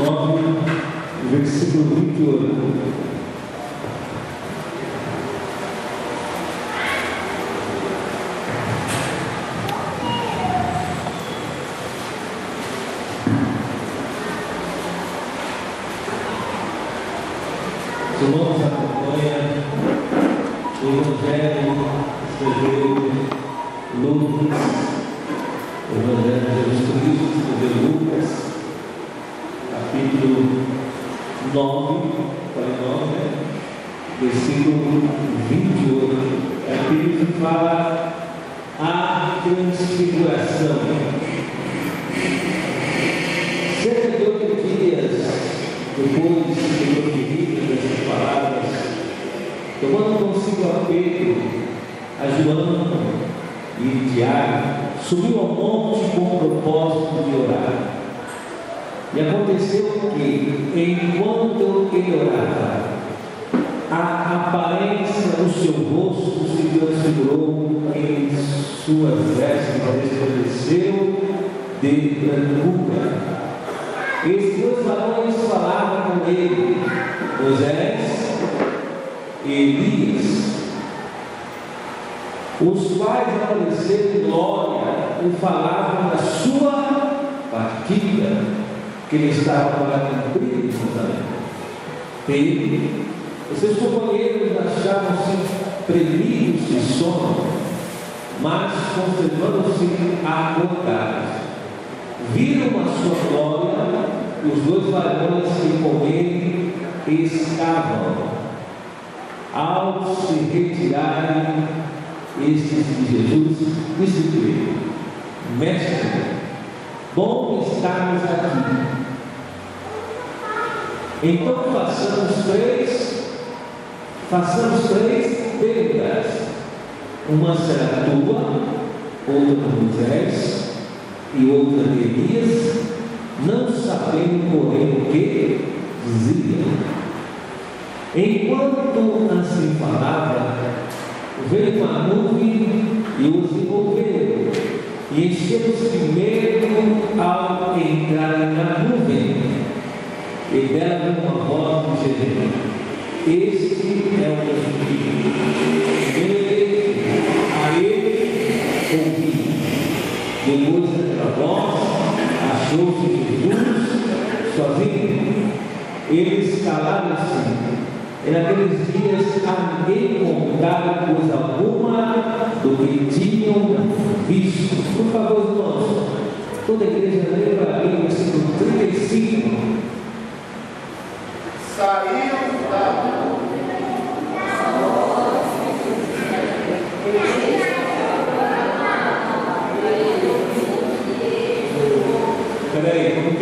9, versículo 28. Os irmãos acompanham o Evangelho escreveu Lucas, o Evangelho de Jesus Cristo escreveu Lucas, capítulo 9, 49, né? versículo 28. É aquele que fala a transfiguração. Cerca de oito dias depois de proferidas essas palavras, tomando consigo a Pedro, a Joana e Tiago, subiu ao monte com o propósito de orar. E aconteceu que, orava, a aparência do seu rosto se transfigurou em suas vestes, resplandeceu de brancura. Esses dois varões falavam com ele, Moisés e Elias, os quais apareceram glória e falavam da sua partida, que ele estava para cumprir em Os seus companheiros achavam-se premidos de sono, mas conservando-se acordados. Viram a sua glória os dois varões que com ele estavam. Ao se retirarem estes de Jesus, disse Mestre, bom estarmos aqui. Então façamos três, façamos três tendas. Uma será tua, outra de Moisés e outra de Elias, não sabendo, porém, o que dizia. Enquanto assim falava, veio uma nuvem e os envolveu, e encheu-se de medo ao entrar na nuvem. E dela Este é o meu filho. A ele ouvi. Depois daquela voz, achou-se Jesus sozinho. Eles calaram-se e naqueles dias a ninguém contaram coisa alguma do que tinham visto. Por favor, irmãos, toda a igreja lembra ali o versículo 35. Saíram da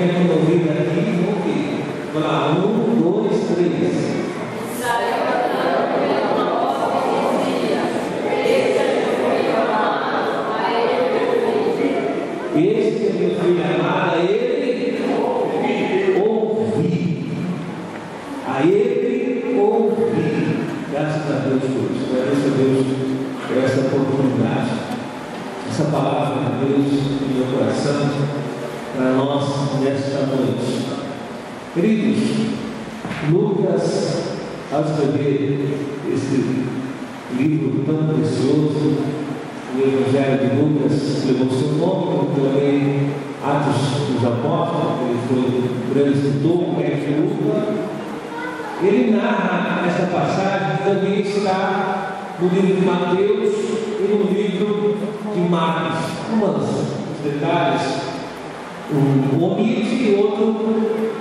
Peraí, como que é que eu ouvi daqui? Vamos lá, um, dois, três. Este é meu filho amado, a ele ouvi. A ele ouvi. Graças a Deus por isso. Agradeço a Deus por essa oportunidade. Essa palavra de Deus no meu coração para nós nesta noite. Queridos, Lucas, ao escrever esse livro tão precioso, o Evangelho de Lucas levou seu nome, como também Atos dos Apóstolos, ele foi um grande escritor, o mestre Lucas. Ele narra esta passagem que também está no livro de Mateus e no livro de Marcos. Umas detalhes, um outro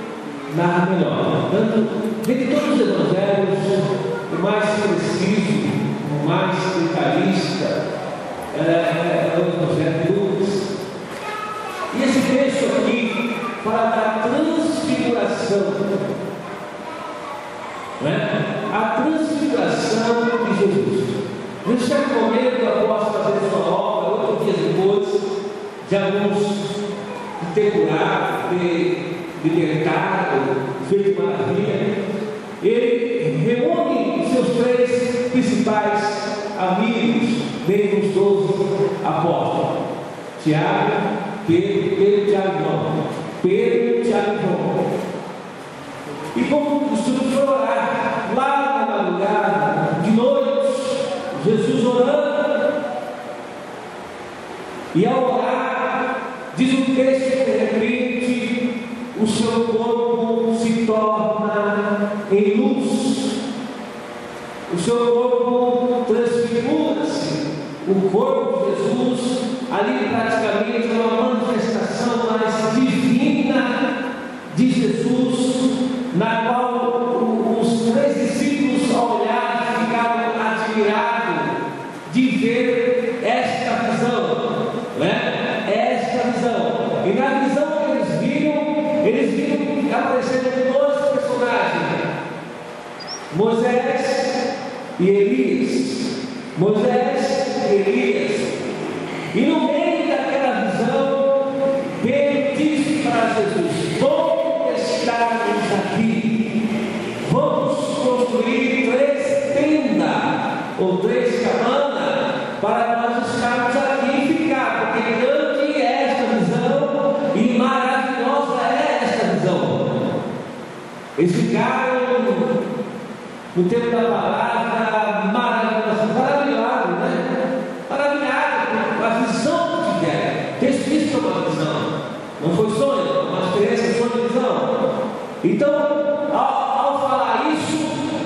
narra melhor. Portanto, dentre todos os evangelhos, o mais preciso, o mais detalhista, é, é, é o Evangelho de Lucas. E esse texto aqui fala da transfiguração. Né? A transfiguração de Jesus. Num certo momento, após fazer sua obra, oito dias depois, de alguns ter curado, ter libertado, feito maravilha, ele reúne seus três principais amigos dentre os doze apóstolos, Tiago, Pedro, Pedro, Tiago e Pedro, Tiago e E como costuma foi orar, lá na madrugada, de noite, Jesus orando, e ao O corpo de Jesus ali praticamente é uma manifestação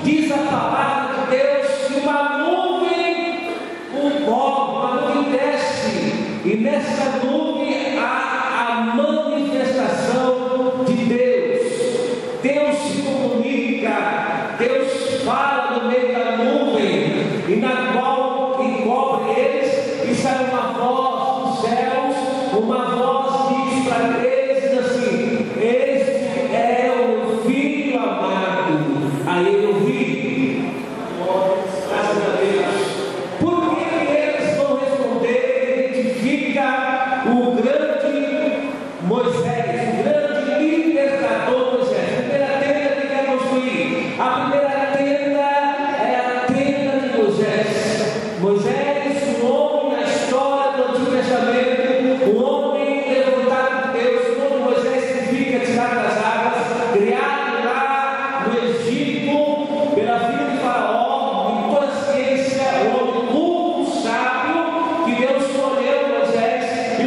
diz a palavra de Deus que uma nuvem o cobre, uma nuvem desce, e nessa nuvem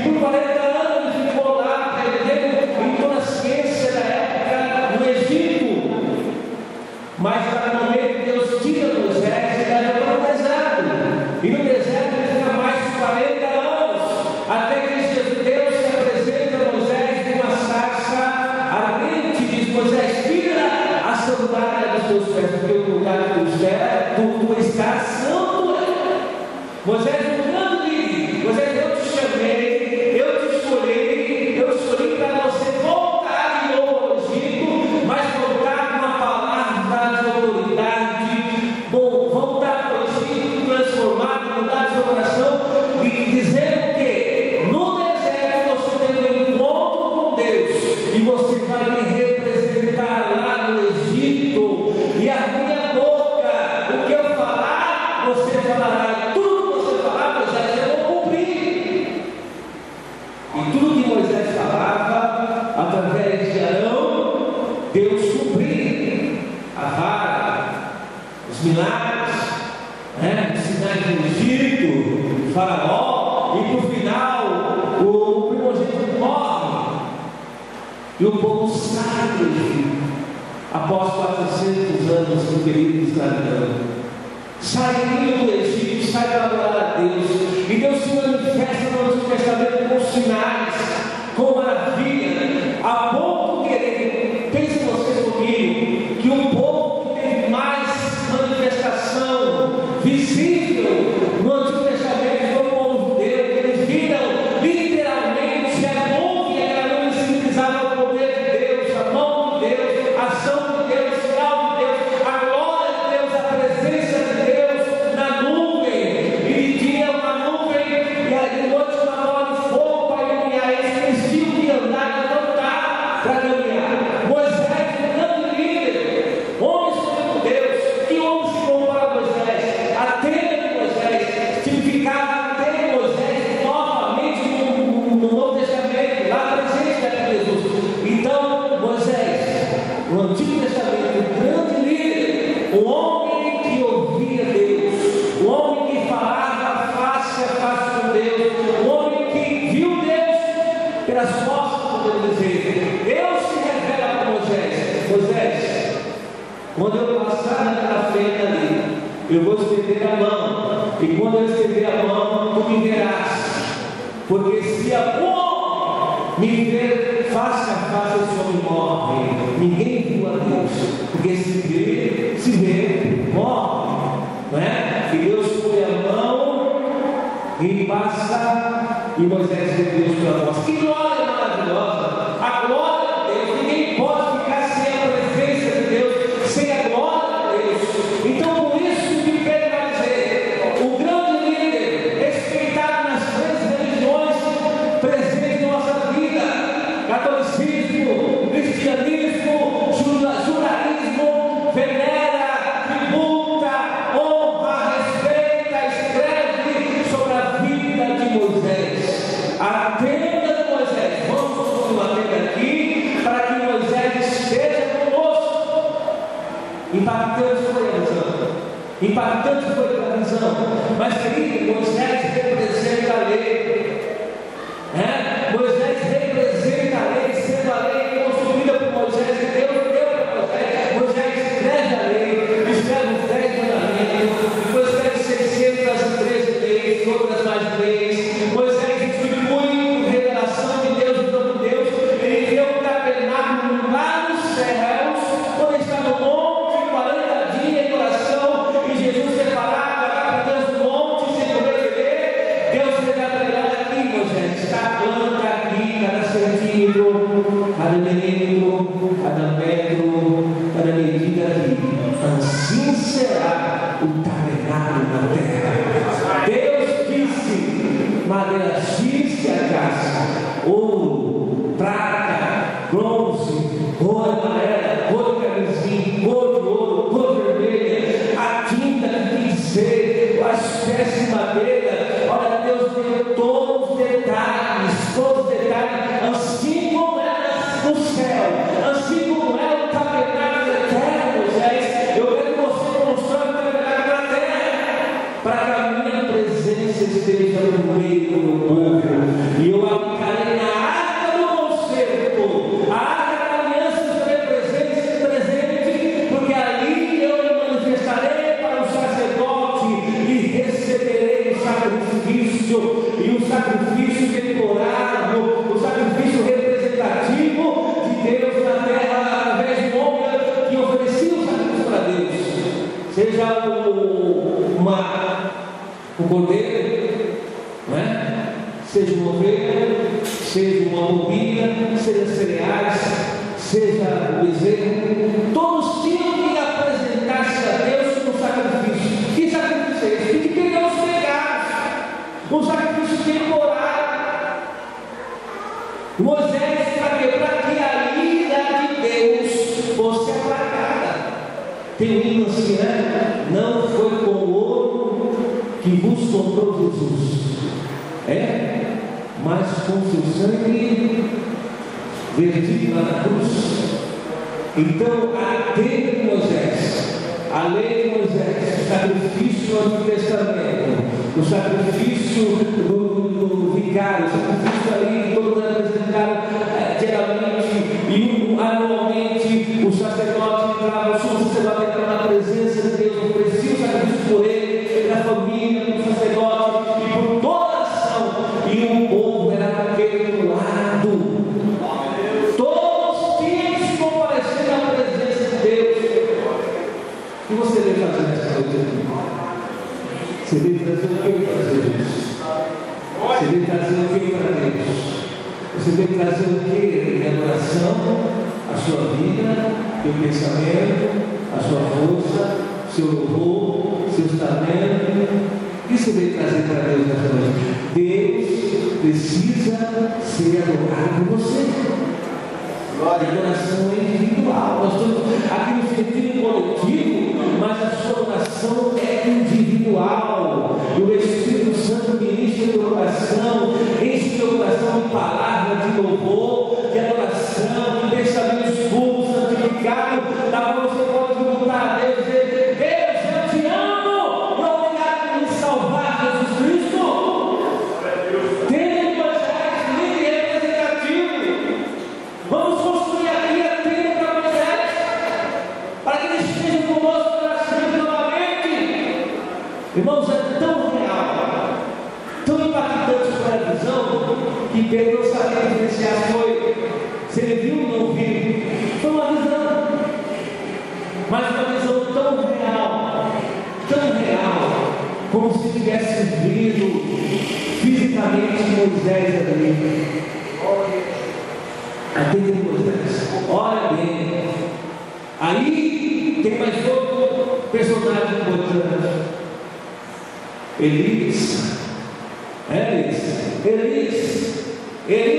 tudo Por milagres, né? ensinar que o Egito, Faraó, e no final o, o primogênito morre. E o povo sai do Egito, após 400 anos do período escravidão. Saindo do Egito, sai para adorar a Deus. E Deus se manifesta no Antigo Testamento com sinais, com maravilhas. Yes. seja cereais, seja o bezerro, todos tinham que apresentar-se a Deus como sacrifício. Que sacrifício é esse? Que pegar os pecados? um sacrifício temporário. Moisés para? Para que a ira de Deus fosse apagada. Tem um hino assim, né? Não foi com o ouro que vos comprou Jesus. É? Mas com seu sangue vertida na cruz. Então, a lei de Moisés, a lei de Moisés, o sacrifício do Antigo Testamento, o sacrifício do, do, do vicário, o sacrifício Você vem trazer o que para Deus? Você vem trazer o que para Deus? Você vem trazer o que? Em adoração, a sua vida, teu pensamento, a sua força, seu louvor, seus talentos. O que você vem trazer para Deus nessa noite? Deus precisa ser adorado por você. Glória. A oração é individual. Nós estamos aqui no sentido coletivo, mas a sua oração é individual. louvor. que ele não sabia diferenciar foi se ele viu ou não viu. Foi uma visão, mas uma visão tão real, tão real, como se tivesse vindo fisicamente Moisés ali. Aquele Moisés, olha bem. Aí tem mais outro personagem importante. Elias Él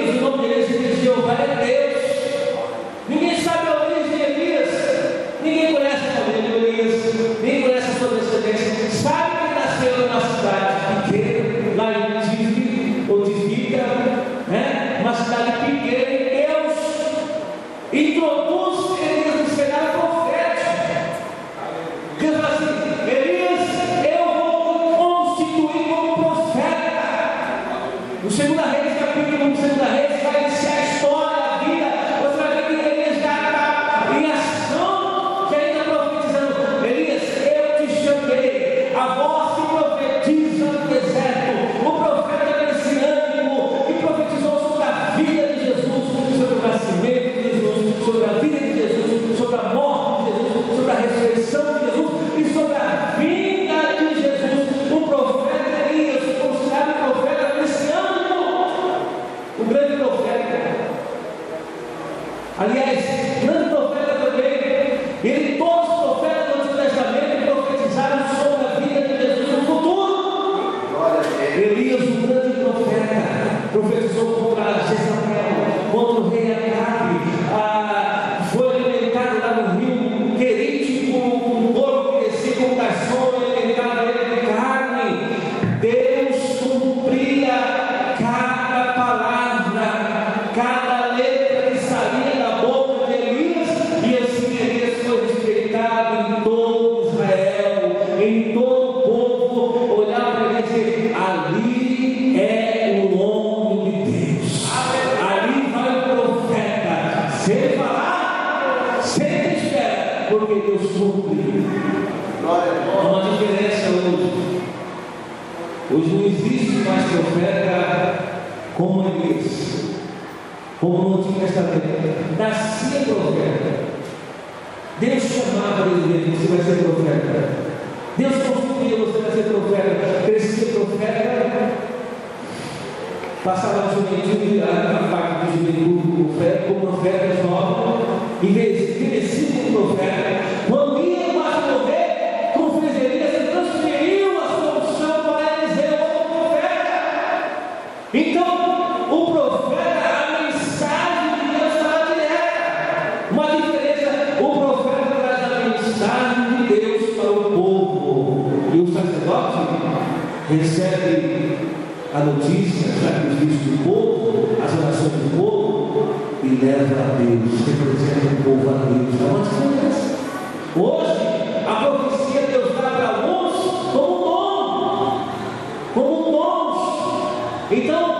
existe mais profeta como igreja, como no Antigo Testamento. Nascia profeta. Deus chamava ele, você vai ser profeta. Deus construía você para ser profeta, crescia profeta, passava a juventude, na faca de juventude, como profetas novos, e Deus é uma diferença. Hoje, a profecia Deus dá para alguns como dons, como dons. Então,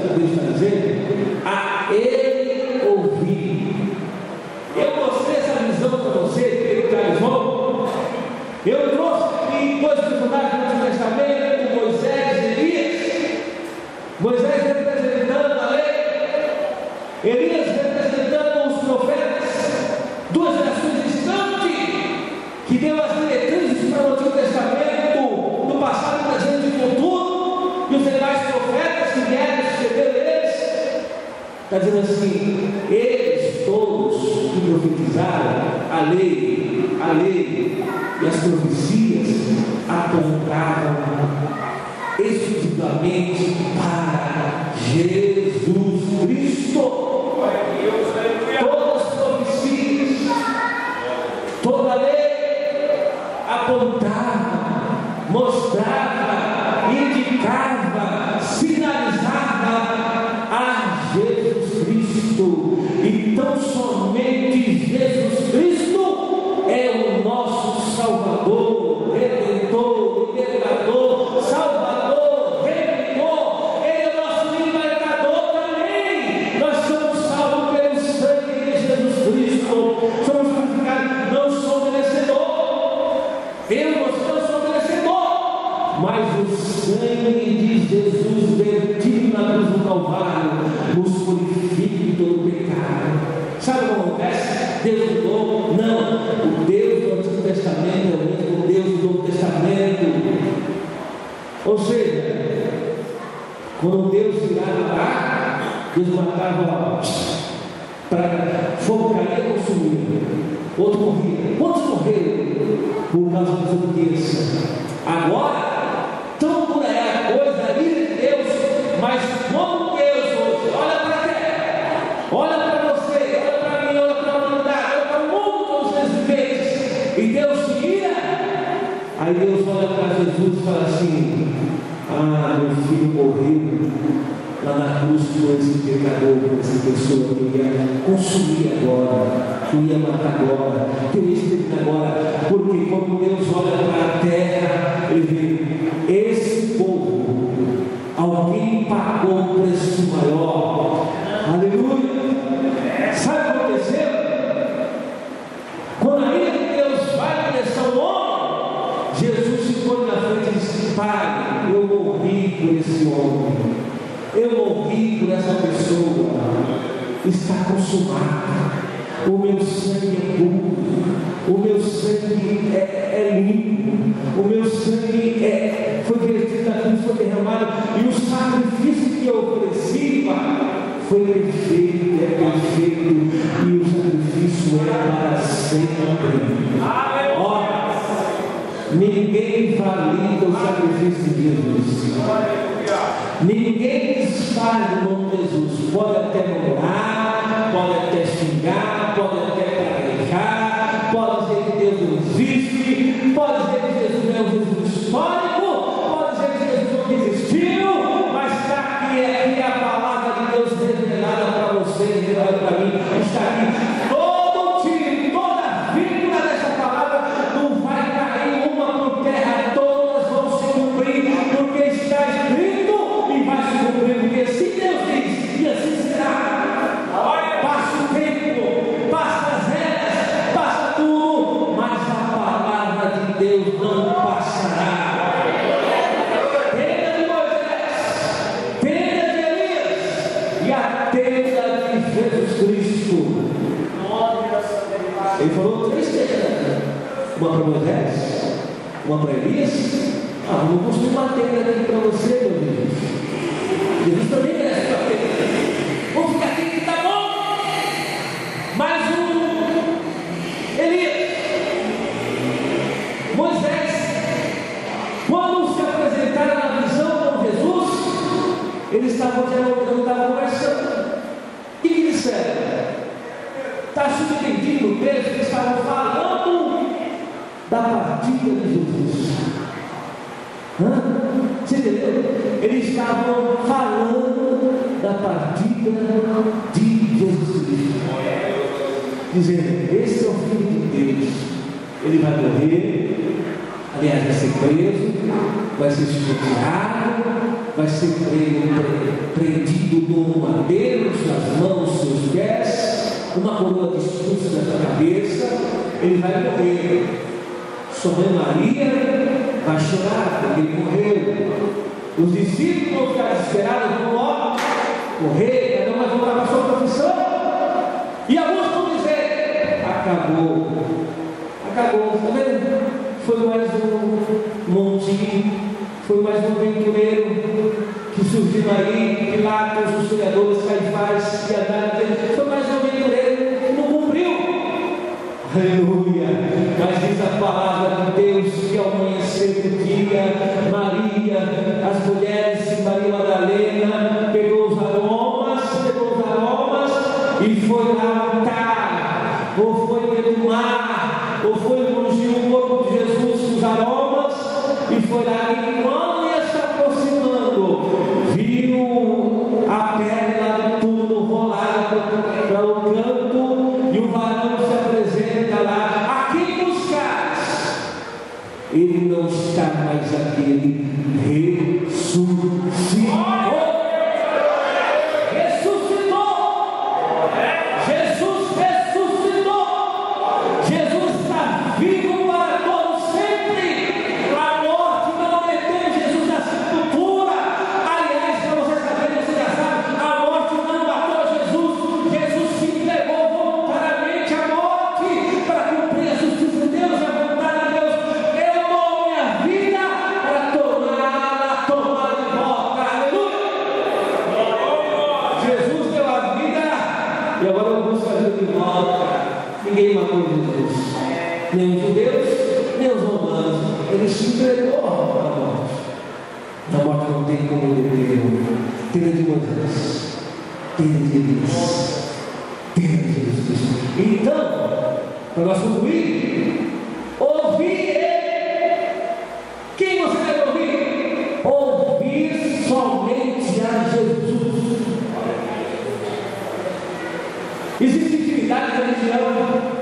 cada vez fazer. Quando Deus irá matar, Deus matava homens para forcaria consumir. Outro morria. Quantos morreram por causa da desobediência? Agora, tão dura é a coisa, ali, de Deus, mas como Deus hoje, assim, olha para a terra, olha para você, olha para mim, olha para a humanidade, olha para o mundo que os vezes, e Deus se guia. Aí Deus olha para Jesus e fala assim: ah, meu filho morreu lá na cruz por esse pecador, por essa pessoa que ia consumir agora, que ia matar agora, que ia exterminar agora, porque quando Deus olha para a terra, ele vê esse sangue é puro, o meu sangue é, é limpo, o meu sangue é, foi derretido na cruz, foi derramado, e o sacrifício que eu ofereci, Pai, foi perfeito, é perfeito, e o sacrifício é para sempre. Aleluia! Ninguém valida o sacrifício de Jesus. Ninguém Ele falou três tentadas. Né? Uma para Moisés, uma para Elias. Ah, vou construir uma tenda aqui para você, meu Deus. ele vai morrer, aliás, vai ser preso, vai ser escrutinado, vai ser prendido por madeiro, suas mãos, seus pés, uma coroa de espinhos na sua cabeça, ele vai morrer. Sua mãe Maria vai chorar porque ele morreu. Os discípulos ficaram desesperados, vão logo morrer, cada um vai voltar para sua profissão. E alguns vão dizer, acabou acabou. Tá vendo? Foi mais um montinho, foi mais um pintureiro que surgiu aí, que mata os sonhadores, caifás, piedades, foi mais um aventureiro que não cumpriu. Aleluia! Mas diz a palavra de Deus que ao amanhecer do dia, Maria está mais aquele ressuscitado. Existe intimidade religião.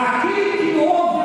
Aquele que ouve